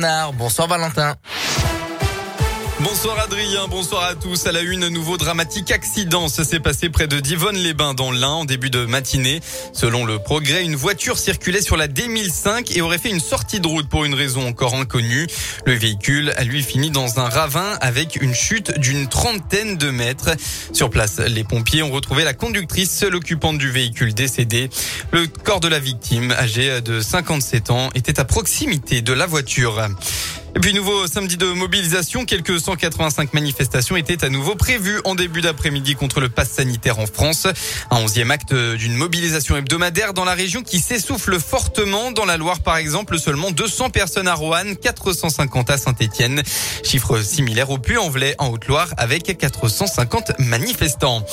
Bonsoir Valentin. Bonsoir Adrien, bonsoir à tous. À la une, nouveau dramatique accident. Ça s'est passé près de Divonne-les-Bains dans l'Ain en début de matinée. Selon le progrès, une voiture circulait sur la D1005 et aurait fait une sortie de route pour une raison encore inconnue. Le véhicule a lui fini dans un ravin avec une chute d'une trentaine de mètres. Sur place, les pompiers ont retrouvé la conductrice, seule occupante du véhicule décédé. Le corps de la victime, âgée de 57 ans, était à proximité de la voiture. Et puis nouveau samedi de mobilisation, quelques 185 manifestations étaient à nouveau prévues en début d'après-midi contre le pass sanitaire en France. Un onzième acte d'une mobilisation hebdomadaire dans la région qui s'essouffle fortement. Dans la Loire par exemple, seulement 200 personnes à Roanne, 450 à Saint-Etienne. Chiffre similaire au Puy-en-Velay en Haute-Loire avec 450 manifestants.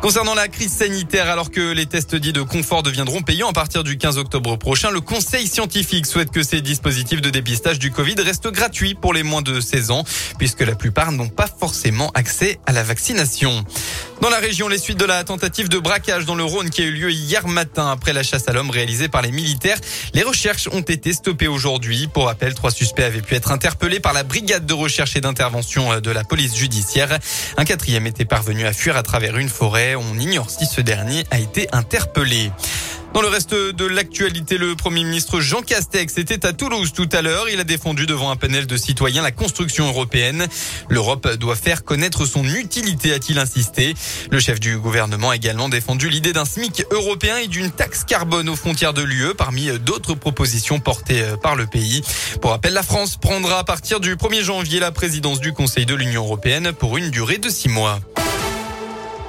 Concernant la crise sanitaire, alors que les tests dits de confort deviendront payants à partir du 15 octobre prochain, le Conseil scientifique souhaite que ces dispositifs de dépistage du Covid restent gratuits pour les moins de 16 ans, puisque la plupart n'ont pas forcément accès à la vaccination. Dans la région, les suites de la tentative de braquage dans le Rhône qui a eu lieu hier matin après la chasse à l'homme réalisée par les militaires, les recherches ont été stoppées aujourd'hui. Pour rappel, trois suspects avaient pu être interpellés par la brigade de recherche et d'intervention de la police judiciaire. Un quatrième était parvenu à fuir à travers une forêt. On ignore si ce dernier a été interpellé. Dans le reste de l'actualité, le Premier ministre Jean Castex était à Toulouse tout à l'heure. Il a défendu devant un panel de citoyens la construction européenne. L'Europe doit faire connaître son utilité, a-t-il insisté. Le chef du gouvernement a également défendu l'idée d'un SMIC européen et d'une taxe carbone aux frontières de l'UE parmi d'autres propositions portées par le pays. Pour rappel, la France prendra à partir du 1er janvier la présidence du Conseil de l'Union européenne pour une durée de six mois.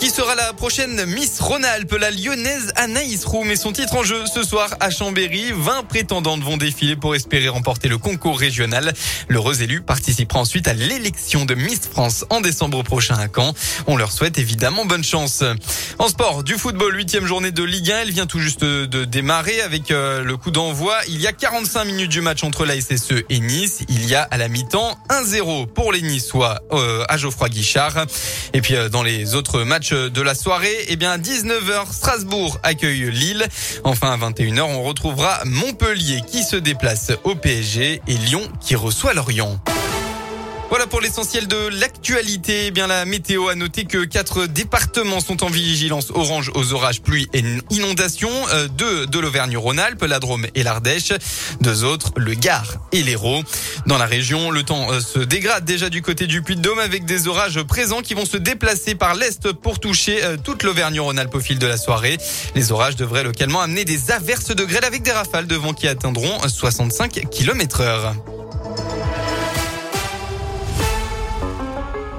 Qui sera la prochaine Miss Rhône-Alpes La lyonnaise Anaïs Roux met son titre en jeu ce soir à Chambéry. 20 prétendantes vont défiler pour espérer remporter le concours régional. L'heureuse élue participera ensuite à l'élection de Miss France en décembre prochain à Caen. On leur souhaite évidemment bonne chance. En sport, du football, huitième journée de Ligue 1. Elle vient tout juste de démarrer avec euh, le coup d'envoi. Il y a 45 minutes du match entre la SSE et Nice. Il y a à la mi-temps 1-0 pour les Niçois euh, à Geoffroy Guichard. Et puis euh, dans les autres matchs de la soirée, eh bien 19h, Strasbourg accueille Lille. Enfin à 21h, on retrouvera Montpellier qui se déplace au PSG et Lyon qui reçoit Lorient. Voilà pour l'essentiel de l'actualité. Eh bien, la météo a noté que quatre départements sont en vigilance orange aux orages, pluie et inondations. Euh, deux de l'Auvergne-Rhône-Alpes, la Drôme et l'Ardèche. Deux autres, le Gard et l'Hérault. Dans la région, le temps euh, se dégrade déjà du côté du Puy-de-Dôme avec des orages présents qui vont se déplacer par l'est pour toucher euh, toute l'Auvergne-Rhône-Alpes au fil de la soirée. Les orages devraient localement amener des averses de grêle avec des rafales de vent qui atteindront 65 km heure.